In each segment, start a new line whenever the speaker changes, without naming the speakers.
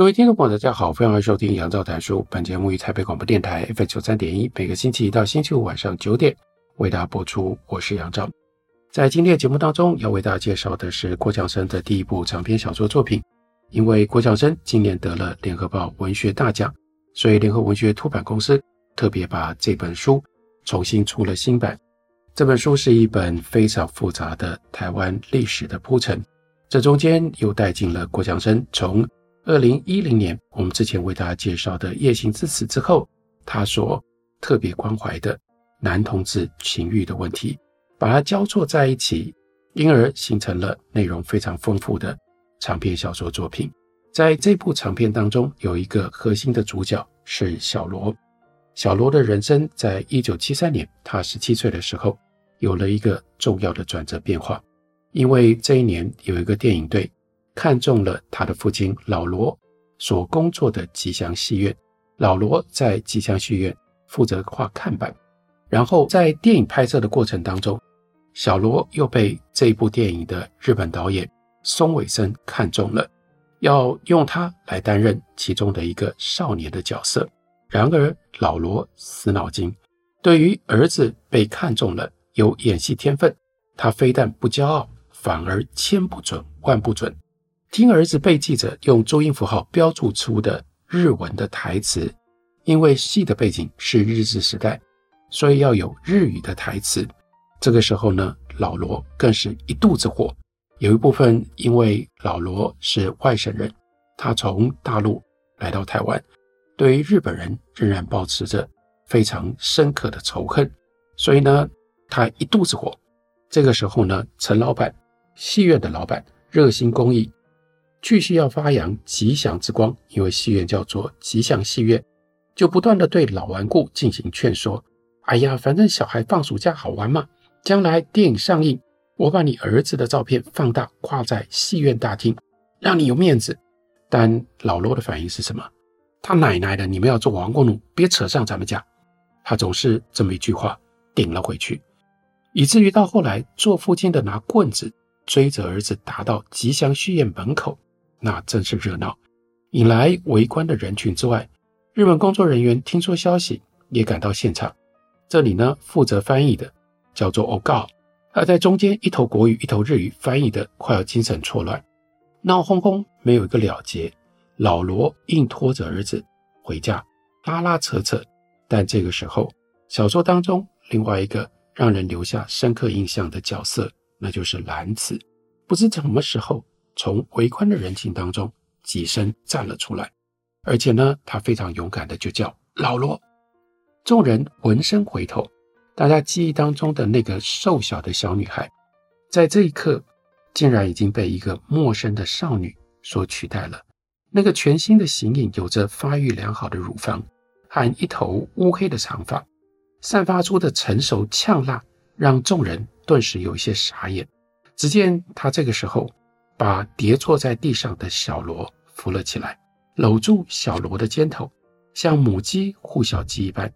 各位听众朋友，大家好，欢迎收听杨照谈书。本节目于台北广播电台 F 九三点一，每个星期一到星期五晚上九点为大家播出。我是杨照。在今天的节目当中，要为大家介绍的是郭强生的第一部长篇小说作品。因为郭强生今年得了联合报文学大奖，所以联合文学出版公司特别把这本书重新出了新版。这本书是一本非常复杂的台湾历史的铺陈，这中间又带进了郭强生从二零一零年，我们之前为大家介绍的《夜行之词》之后，他所特别关怀的男同志情欲的问题，把它交错在一起，因而形成了内容非常丰富的长篇小说作品。在这部长篇当中，有一个核心的主角是小罗。小罗的人生在一九七三年，他十七岁的时候，有了一个重要的转折变化，因为这一年有一个电影队。看中了他的父亲老罗所工作的吉祥戏院，老罗在吉祥戏院负责画看板，然后在电影拍摄的过程当中，小罗又被这部电影的日本导演松尾森看中了，要用他来担任其中的一个少年的角色。然而老罗死脑筋，对于儿子被看中了有演戏天分，他非但不骄傲，反而千不准万不准。听儿子被记者用注音符号标注出的日文的台词，因为戏的背景是日治时代，所以要有日语的台词。这个时候呢，老罗更是一肚子火。有一部分因为老罗是外省人，他从大陆来到台湾，对于日本人仍然保持着非常深刻的仇恨，所以呢，他一肚子火。这个时候呢，陈老板，戏院的老板，热心公益。继续要发扬吉祥之光，因为戏院叫做吉祥戏院，就不断的对老顽固进行劝说。哎呀，反正小孩放暑假好玩嘛，将来电影上映，我把你儿子的照片放大挂在戏院大厅，让你有面子。但老罗的反应是什么？他奶奶的，你们要做亡国奴，别扯上咱们家。他总是这么一句话顶了回去，以至于到后来，做父亲的拿棍子追着儿子打到吉祥戏院门口。那真是热闹，引来围观的人群之外，日本工作人员听说消息也赶到现场。这里呢，负责翻译的叫做 ogo，而在中间一头国语一头日语翻译的快要精神错乱，闹哄哄没有一个了结。老罗硬拖着儿子回家，拉拉扯扯。但这个时候，小说当中另外一个让人留下深刻印象的角色，那就是兰子。不知什么时候。从围观的人群当中挤身站了出来，而且呢，他非常勇敢的就叫老罗。众人闻声回头，大家记忆当中的那个瘦小的小女孩，在这一刻竟然已经被一个陌生的少女所取代了。那个全新的形影，有着发育良好的乳房和一头乌黑的长发，散发出的成熟呛辣，让众人顿时有一些傻眼。只见她这个时候。把跌坐在地上的小罗扶了起来，搂住小罗的肩头，像母鸡护小鸡一般，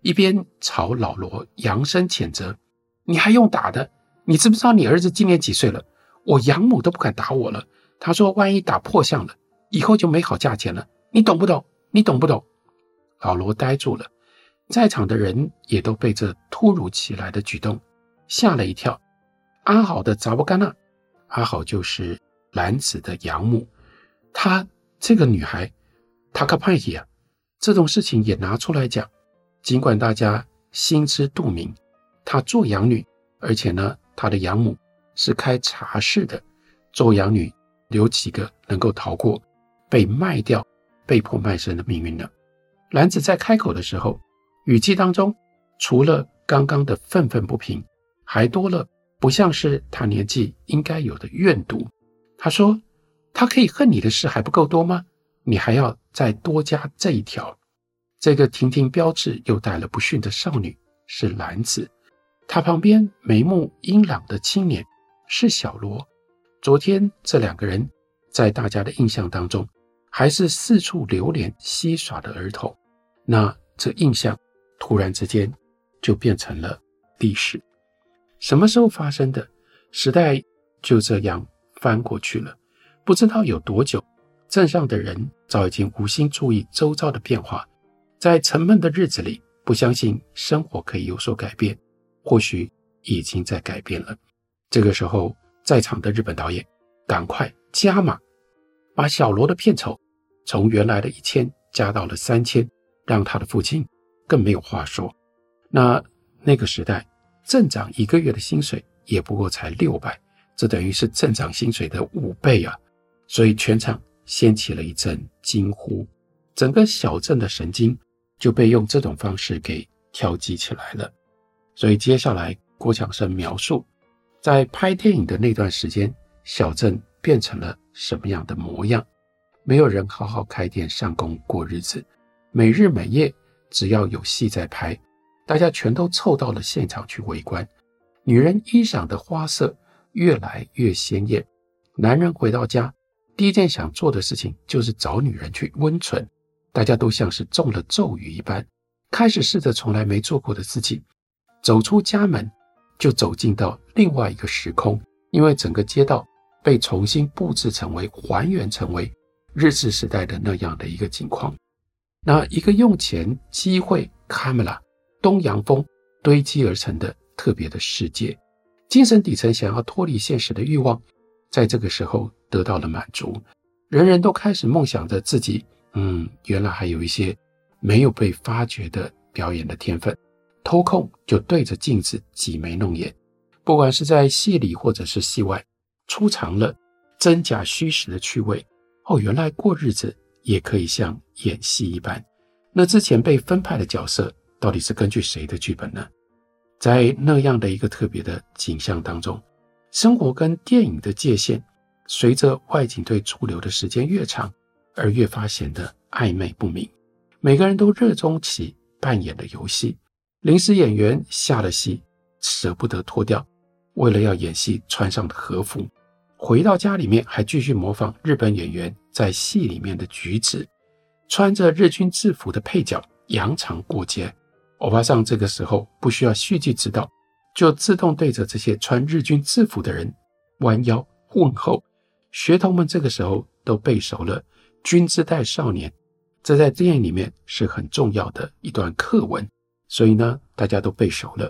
一边朝老罗扬声谴责：“你还用打的？你知不知道你儿子今年几岁了？我养母都不敢打我了。他说，万一打破相了，以后就没好价钱了。你懂不懂？你懂不懂？”老罗呆住了，在场的人也都被这突如其来的举动吓了一跳。阿好的查某囡仔。阿好就是兰子的养母，她这个女孩，她可派气啊！这种事情也拿出来讲，尽管大家心知肚明，她做养女，而且呢，她的养母是开茶室的，做养女有几个能够逃过被卖掉、被迫卖身的命运呢？兰子在开口的时候，语气当中除了刚刚的愤愤不平，还多了不像是他年纪应该有的怨毒。他说：“他可以恨你的事还不够多吗？你还要再多加这一条。”这个亭亭标致又带了不逊的少女是兰子，她旁边眉目英朗的青年是小罗。昨天这两个人在大家的印象当中，还是四处流连嬉耍的儿童。那这印象突然之间就变成了历史。什么时候发生的？时代就这样翻过去了，不知道有多久。镇上的人早已经无心注意周遭的变化。在沉闷的日子里，不相信生活可以有所改变，或许已经在改变了。这个时候，在场的日本导演赶快加码，把小罗的片酬从原来的一千加到了三千，让他的父亲更没有话说。那那个时代，镇长一个月的薪水也不过才六百，这等于是镇长薪水的五倍啊！所以全场掀起了一阵惊呼，整个小镇的神经。就被用这种方式给调剂起来了。所以接下来郭强生描述，在拍电影的那段时间，小镇变成了什么样的模样？没有人好好开店上工过日子，每日每夜只要有戏在拍，大家全都凑到了现场去围观。女人衣裳的花色越来越鲜艳，男人回到家第一件想做的事情就是找女人去温存。大家都像是中了咒语一般，开始试着从来没做过的事情，走出家门就走进到另外一个时空，因为整个街道被重新布置成为还原成为日治时代的那样的一个景况。那一个用钱、机会、camera、东洋风堆积而成的特别的世界，精神底层想要脱离现实的欲望，在这个时候得到了满足，人人都开始梦想着自己。嗯，原来还有一些没有被发掘的表演的天分，偷空就对着镜子挤眉弄眼，不管是在戏里或者是戏外，出尝了真假虚实的趣味。哦，原来过日子也可以像演戏一般。那之前被分派的角色到底是根据谁的剧本呢？在那样的一个特别的景象当中，生活跟电影的界限，随着外景队驻留的时间越长。而越发显得暧昧不明。每个人都热衷起扮演的游戏。临时演员下了戏，舍不得脱掉，为了要演戏穿上的和服，回到家里面还继续模仿日本演员在戏里面的举止。穿着日军制服的配角扬长过街，欧巴桑这个时候不需要续集指导，就自动对着这些穿日军制服的人弯腰问候。学童们这个时候都背熟了。君之代少年，这在电影里面是很重要的一段课文，所以呢，大家都背熟了。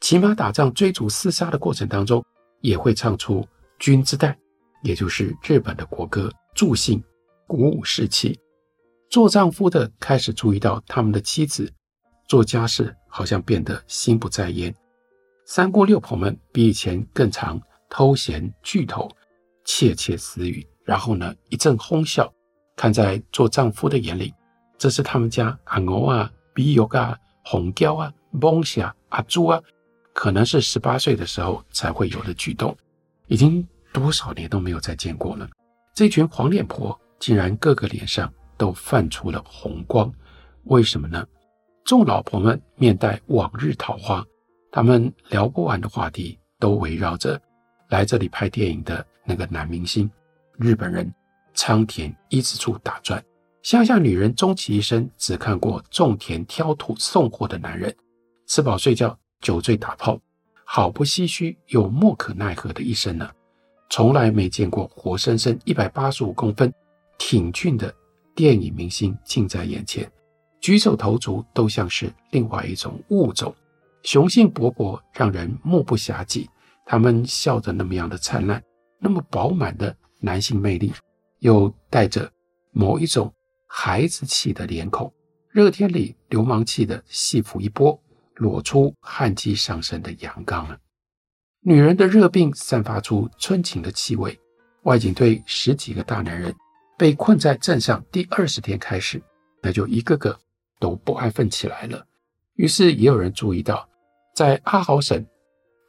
骑马打仗、追逐厮杀的过程当中，也会唱出君之代，也就是日本的国歌，助兴，鼓舞士气。做丈夫的开始注意到他们的妻子做家事好像变得心不在焉，三姑六婆们比以前更常偷闲聚头，窃窃私语，然后呢，一阵哄笑。看在做丈夫的眼里，这是他们家阿牛啊、比尤啊、红椒啊、蒙霞、阿朱啊，可能是十八岁的时候才会有的举动，已经多少年都没有再见过了。这群黄脸婆竟然个个脸上都泛出了红光，为什么呢？众老婆们面带往日桃花，他们聊不完的话题都围绕着来这里拍电影的那个男明星，日本人。仓田一之助打转，乡下女人终其一生只看过种田、挑土、送货的男人，吃饱睡觉、酒醉打炮，好不唏嘘又莫可奈何的一生呢。从来没见过活生生一百八十五公分、挺俊的电影明星近在眼前，举手投足都像是另外一种物种，雄性勃勃，让人目不暇接。他们笑得那么样的灿烂，那么饱满的男性魅力。又带着某一种孩子气的脸孔，热天里流氓气的戏服一拨，裸出汗迹上身的阳刚了。女人的热病散发出春情的气味。外景队十几个大男人被困在镇上，第二十天开始，那就一个个都不安分起来了。于是也有人注意到，在阿豪省，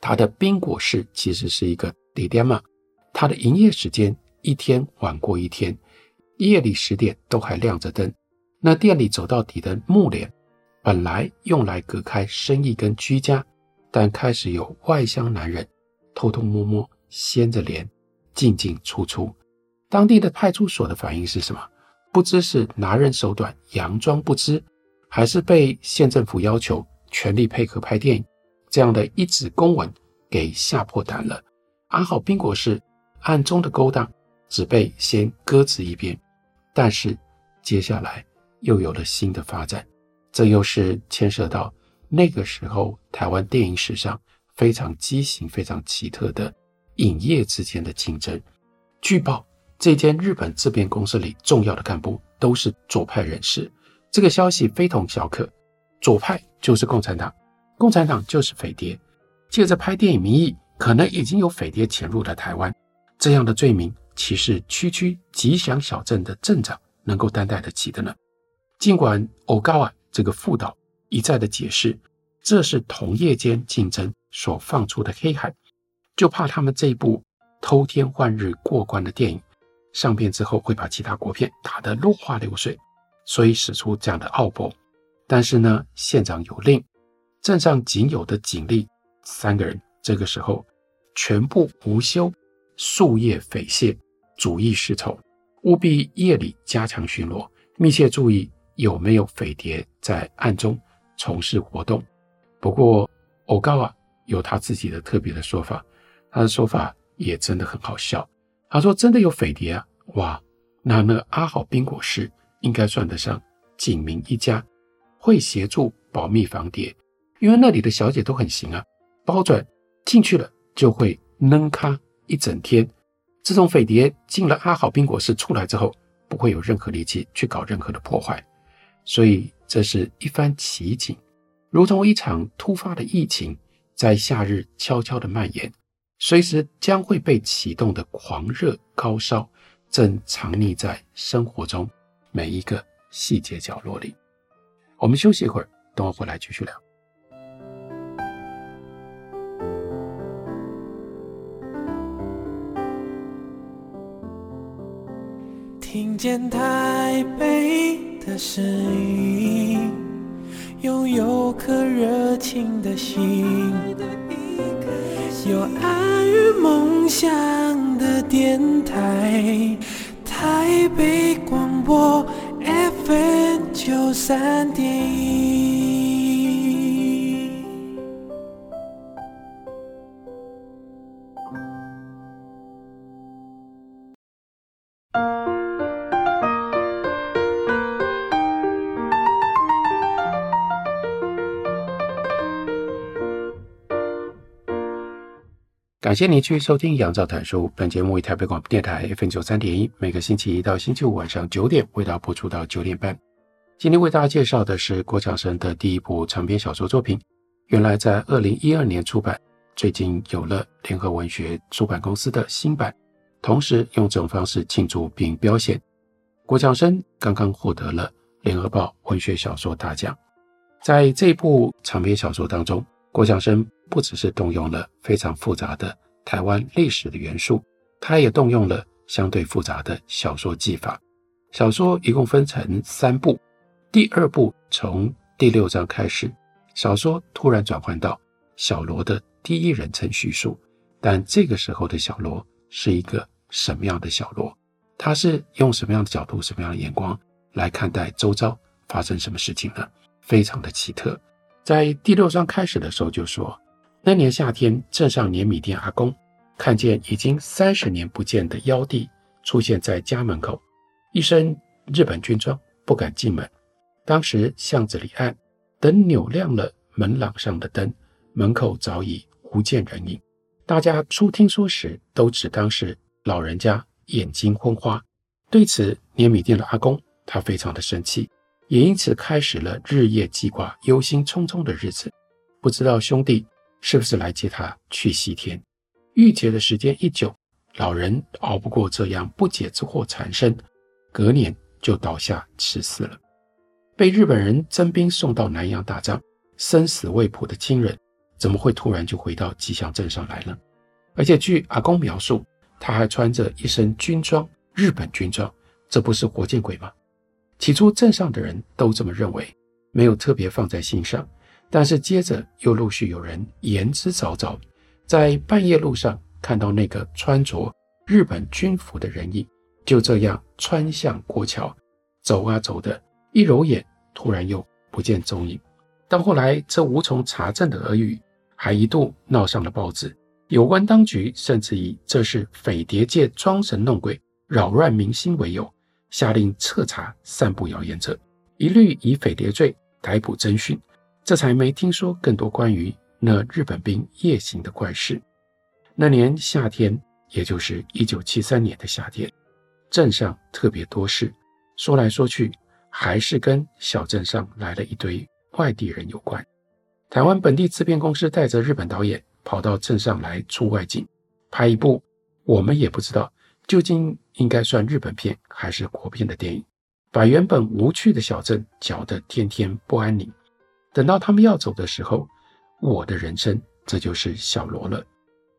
他的宾果市其实是一个地点嘛，他的营业时间一天晚过一天，夜里十点都还亮着灯。那店里走到底的木帘，本来用来隔开生意跟居家，但开始有外乡男人偷偷摸摸掀着帘进进出出。当地的派出所的反应是什么？不知是拿人手短，佯装不知，还是被县政府要求全力配合拍电影。这样的一纸公文给吓破胆了。阿好宾果市暗中的勾当只被先搁置一边，但是接下来又有了新的发展。这又是牵涉到那个时候台湾电影史上非常畸形、非常奇特的影业之间的竞争。据报，这间日本制片公司里重要的干部都是左派人士。这个消息非同小可，左派就是共产党。共产党就是匪谍，借着拍电影名义，可能已经有匪谍潜入了台湾。这样的罪名，岂是区区吉祥小镇的镇长能够担待得起的呢？尽管欧高啊这个副导一再的解释，这是同业间竞争所放出的黑海，就怕他们这一部偷天换日过关的电影上片之后，会把其他国片打得落花流水，所以使出这样的奥博。但是呢，县长有令。镇上仅有的警力三个人，这个时候全部无休，夙夜匪懈，主意是从，务必夜里加强巡逻，密切注意有没有匪谍在暗中从事活动。不过，欧高啊有他自己的特别的说法，他的说法也真的很好笑。他说：“真的有匪谍啊，哇，那那阿好宾果市应该算得上警民一家，会协助保密防谍。”因为那里的小姐都很行啊，包准进去了就会扔咖一整天。自从匪谍进了阿好宾果市出来之后，不会有任何力气去搞任何的破坏。所以这是一番奇景，如同一场突发的疫情，在夏日悄悄的蔓延，随时将会被启动的狂热高烧，正藏匿在生活中每一个细节角落里。我们休息一会儿，等我回来继续聊。
听见台北的声音，拥有颗热情的心，有爱与梦想的电台，台北广播 FM 九三点一。
感谢您继续收听《杨照谈书》。本节目为台北广播电台 FM 九三点一，每个星期一到星期五晚上九点为大家播出到九点半。今天为大家介绍的是郭强生的第一部长篇小说作品，原来在二零一二年出版，最近有了联合文学出版公司的新版，同时用这种方式庆祝并标显。郭强生刚刚获得了联合报文学小说大奖。在这部长篇小说当中，郭强生。不只是动用了非常复杂的台湾历史的元素，他也动用了相对复杂的小说技法。小说一共分成三部，第二部从第六章开始，小说突然转换到小罗的第一人称叙述。但这个时候的小罗是一个什么样的小罗？他是用什么样的角度、什么样的眼光来看待周遭发生什么事情呢？非常的奇特。在第六章开始的时候就说。那年夏天，镇上碾米店阿公看见已经三十年不见的幺弟出现在家门口，一身日本军装，不敢进门。当时巷子里暗，等扭亮了门廊上的灯，门口早已不见人影。大家初听说时，都只当是老人家眼睛昏花。对此，碾米店的阿公他非常的生气，也因此开始了日夜记挂、忧心忡忡的日子。不知道兄弟。是不是来接他去西天？郁结的时间一久，老人熬不过这样不解之祸缠身，隔年就倒下赐死了。被日本人征兵送到南洋打仗，生死未卜的亲人，怎么会突然就回到吉祥镇上来了？而且据阿公描述，他还穿着一身军装，日本军装，这不是活见鬼吗？起初镇上的人都这么认为，没有特别放在心上。但是接着又陆续有人言之凿凿，在半夜路上看到那个穿着日本军服的人影，就这样穿向过桥，走啊走的，一揉眼，突然又不见踪影。到后来，这无从查证的俄语还一度闹上了报纸，有关当局甚至以这是匪谍界装神弄鬼、扰乱民心为由，下令彻查散布谣言者，一律以匪谍罪逮捕侦讯。这才没听说更多关于那日本兵夜行的怪事。那年夏天，也就是一九七三年的夏天，镇上特别多事，说来说去，还是跟小镇上来了一堆外地人有关。台湾本地制片公司带着日本导演跑到镇上来出外景，拍一部我们也不知道究竟应该算日本片还是国片的电影，把原本无趣的小镇搅得天天不安宁。等到他们要走的时候，我的人生这就是小罗了，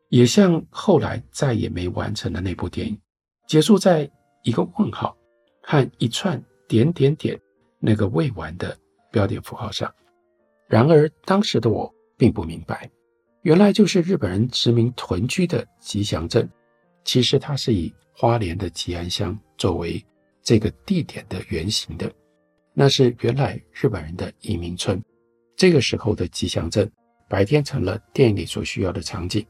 也像后来再也没完成的那部电影，结束在一个问号和一串点点点那个未完的标点符号上。然而当时的我并不明白，原来就是日本人殖民屯居的吉祥镇，其实它是以花莲的吉安乡作为这个地点的原型的，那是原来日本人的移民村。这个时候的吉祥镇，白天成了电影里所需要的场景，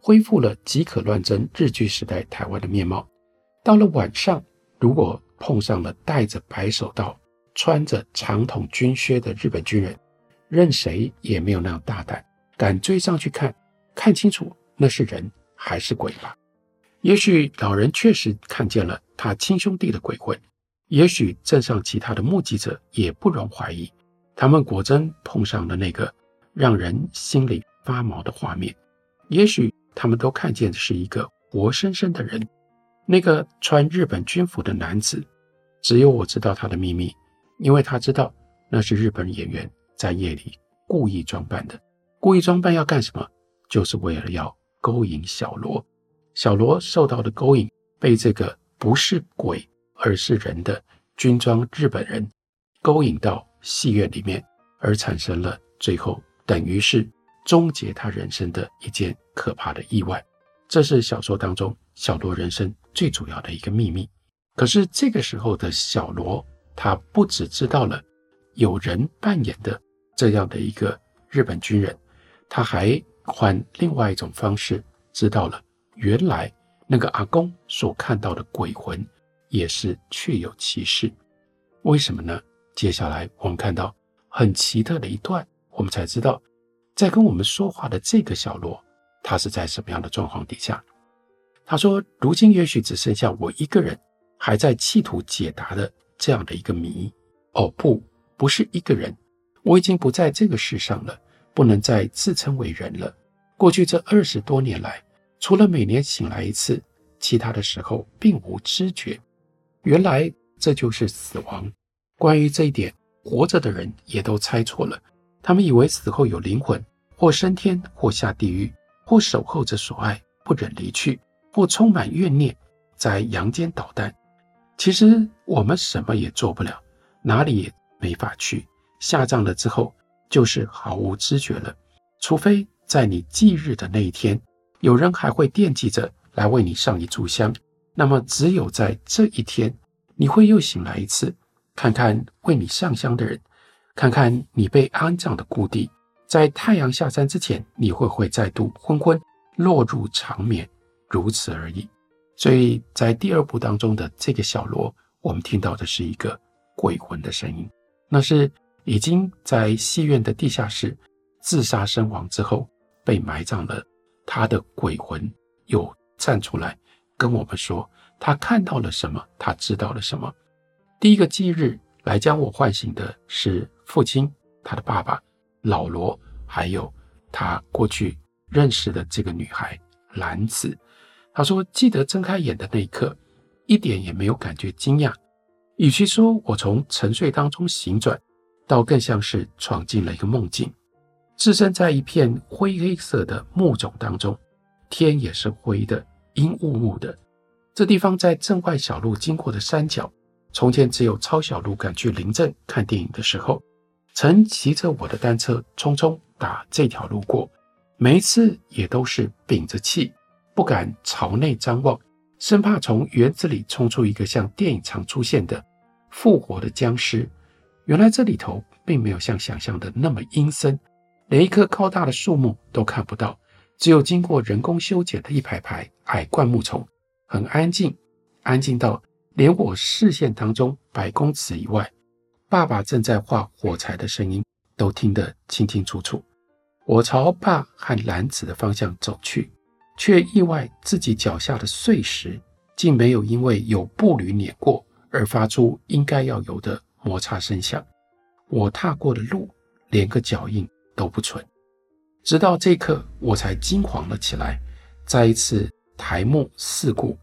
恢复了即可乱真日据时代台湾的面貌。到了晚上，如果碰上了戴着白手套、穿着长筒军靴的日本军人，任谁也没有那样大胆，敢追上去看，看清楚那是人还是鬼吧？也许老人确实看见了他亲兄弟的鬼魂，也许镇上其他的目击者也不容怀疑。他们果真碰上了那个让人心里发毛的画面，也许他们都看见的是一个活生生的人，那个穿日本军服的男子。只有我知道他的秘密，因为他知道那是日本演员在夜里故意装扮的。故意装扮要干什么？就是为了要勾引小罗。小罗受到的勾引，被这个不是鬼而是人的军装日本人勾引到。戏院里面，而产生了最后等于是终结他人生的一件可怕的意外。这是小说当中小罗人生最主要的一个秘密。可是这个时候的小罗，他不只知道了有人扮演的这样的一个日本军人，他还换另外一种方式知道了原来那个阿公所看到的鬼魂也是确有其事。为什么呢？接下来我们看到很奇特的一段，我们才知道，在跟我们说话的这个小罗，他是在什么样的状况底下？他说：“如今也许只剩下我一个人，还在企图解答的这样的一个谜。哦，不，不是一个人，我已经不在这个世上了，不能再自称为人了。过去这二十多年来，除了每年醒来一次，其他的时候并无知觉。原来这就是死亡。”关于这一点，活着的人也都猜错了。他们以为死后有灵魂，或升天，或下地狱，或守候着所爱，不忍离去，或充满怨念，在阳间捣蛋。其实我们什么也做不了，哪里也没法去。下葬了之后，就是毫无知觉了。除非在你忌日的那一天，有人还会惦记着来为你上一炷香，那么只有在这一天，你会又醒来一次。看看为你上香的人，看看你被安葬的故地，在太阳下山之前，你会不会再度昏昏落入长眠？如此而已。所以在第二部当中的这个小罗，我们听到的是一个鬼魂的声音，那是已经在戏院的地下室自杀身亡之后被埋葬了，他的鬼魂又站出来跟我们说，他看到了什么，他知道了什么。第一个忌日来将我唤醒的是父亲，他的爸爸老罗，还有他过去认识的这个女孩兰子。他说：“记得睁开眼的那一刻，一点也没有感觉惊讶。与其说我从沉睡当中醒转，倒更像是闯进了一个梦境。置身在一片灰黑色的木种当中，天也是灰的，阴雾雾的。这地方在镇外小路经过的山脚，从前只有抄小路赶去林镇看电影的时候，曾骑着我的单车匆匆打这条路过，每一次也都是屏着气，不敢朝内张望，生怕从园子里冲出一个像电影常出现的复活的僵尸。原来这里头并没有像想象的那么阴森。连一棵高大的树木都看不到，只有经过人工修剪的一排排矮灌木丛，很安静，安静到连我视线当中百公尺以外，爸爸正在画火柴的声音都听得清清楚楚。我朝爸和兰子的方向走去，却意外自己脚下的碎石竟没有因为有步履碾过而发出应该要有的摩擦声响。我踏过的路连个脚印都不存，直到这一刻，我才惊慌了起来，再一次抬目四顾，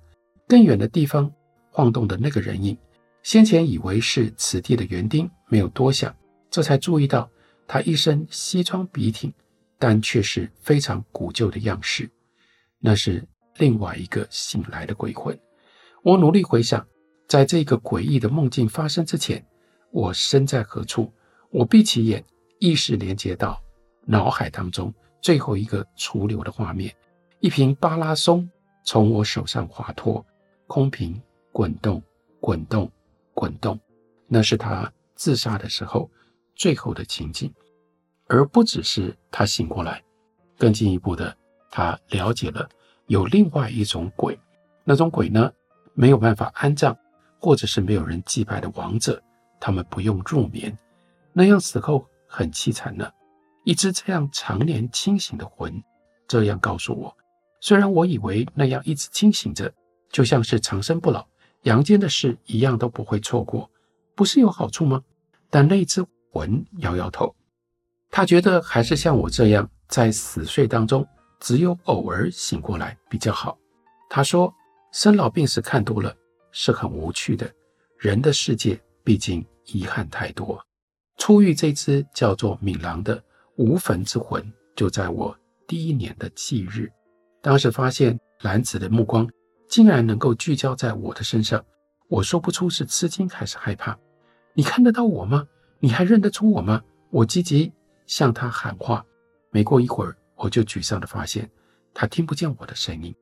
更远的地方晃动的那个人影，先前以为是此地的园丁，没有多想，这才注意到他一身西装笔挺，但却是非常古旧的样式，那是另外一个醒来的鬼魂。我努力回想，在这个诡异的梦境发生之前，我身在何处？我闭起眼，意识连接到。脑海当中最后一个储留的画面，一瓶巴拉松从我手上滑脱，空瓶滚动、滚动、滚动，那是他自杀的时候最后的情景。而不只是他醒过来，更进一步的，他了解了有另外一种鬼，那种鬼呢，没有办法安葬，或者是没有人祭拜的亡者，他们不用入眠，那样死后很凄惨呢。一只这样常年清醒的魂，这样告诉我。虽然我以为那样一直清醒着，就像是长生不老，阳间的事一样都不会错过，不是有好处吗？但那只魂摇摇头，他觉得还是像我这样，在死睡当中，只有偶尔醒过来比较好。他说，生老病死看多了是很无趣的，人的世界毕竟遗憾太多。初遇这只叫做敏郎的。无坟之魂，就在我第一年的忌日，当时发现兰子的目光竟然能够聚焦在我的身上，我说不出是吃惊还是害怕。你看得到我吗？你还认得出我吗？我积极向他喊话，没过一会儿，我就沮丧地发现他听不见我的声音。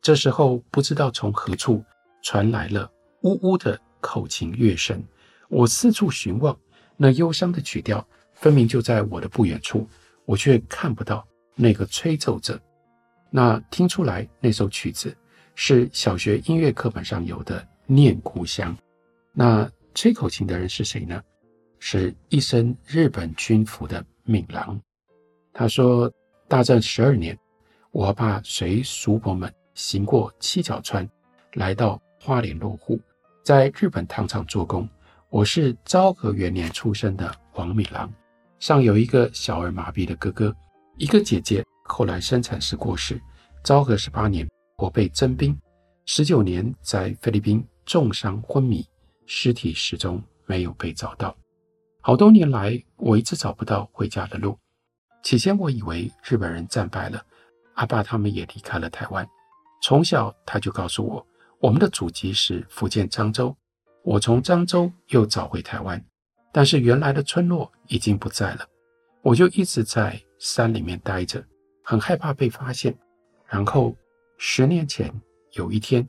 这时候，不知道从何处传来了呜呜的口琴乐声，我四处寻望，那忧伤的曲调。分明就在我的不远处，我却看不到那个吹奏者。那听出来，那首曲子是小学音乐课本上有的《念故乡》。那吹口琴的人是谁呢？是一身日本军服的敏郎。他说，大战十二年，我爸随叔伯们行过七角川，来到花莲落户，在日本糖厂做工。我是昭和元年出生的黄敏郎。上有一个小儿麻痹的哥哥，一个姐姐，后来生产时过世。昭和十八年，我被征兵，十九年在菲律宾重伤昏迷，尸体始终没有被找到。好多年来，我一直找不到回家的路。起先我以为日本人战败了，阿爸他们也离开了台湾。从小他就告诉我，我们的祖籍是福建漳州。我从漳州又找回台湾。但是原来的村落已经不在了，我就一直在山里面待着，很害怕被发现。然后十年前有一天，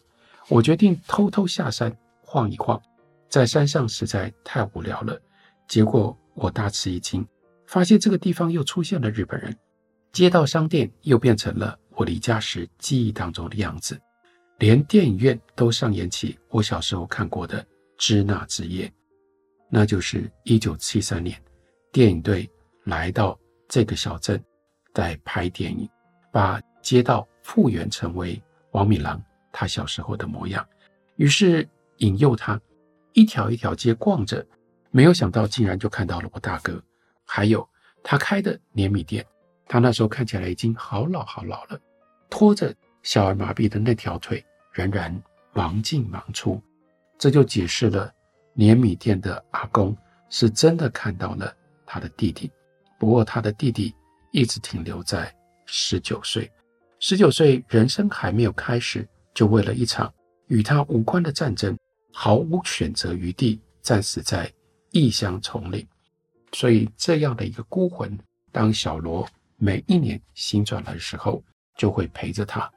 我决定偷偷下山晃一晃，在山上实在太无聊了。结果我大吃一惊，发现这个地方又出现了日本人，街道商店又变成了我离家时记忆当中的样子，连电影院都上演起我小时候看过的《支那之夜》。那就是一九七三年，电影队来到这个小镇，在拍电影，把街道复原成为王敏郎他小时候的模样。于是引诱他一条一条街逛着，没有想到竟然就看到了我大哥，还有他开的碾米店。他那时候看起来已经好老好老了，拖着小儿麻痹的那条腿仍然忙进忙出，这就解释了。碾米店的阿公是真的看到了他的弟弟，不过他的弟弟一直停留在十九岁。十九岁，人生还没有开始，就为了一场与他无关的战争，毫无选择余地，战死在异乡丛林。所以，这样的一个孤魂，当小罗每一年新转来的时候，就会陪着他。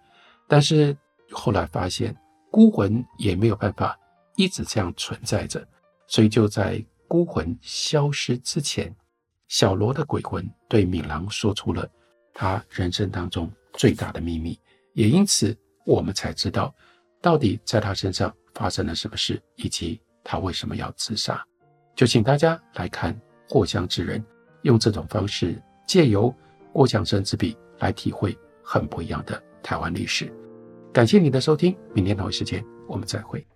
但是后来发现，孤魂也没有办法一直这样存在着，所以就在孤魂消失之前，小罗的鬼魂对敏郎说出了他人生当中最大的秘密，也因此我们才知道到底在他身上发生了什么事，以及他为什么要自杀。就请大家来看《过江之人》，用这种方式借由过江生之笔来体会很不一样的台湾历史。感谢你的收听，明天同一时间我们再会。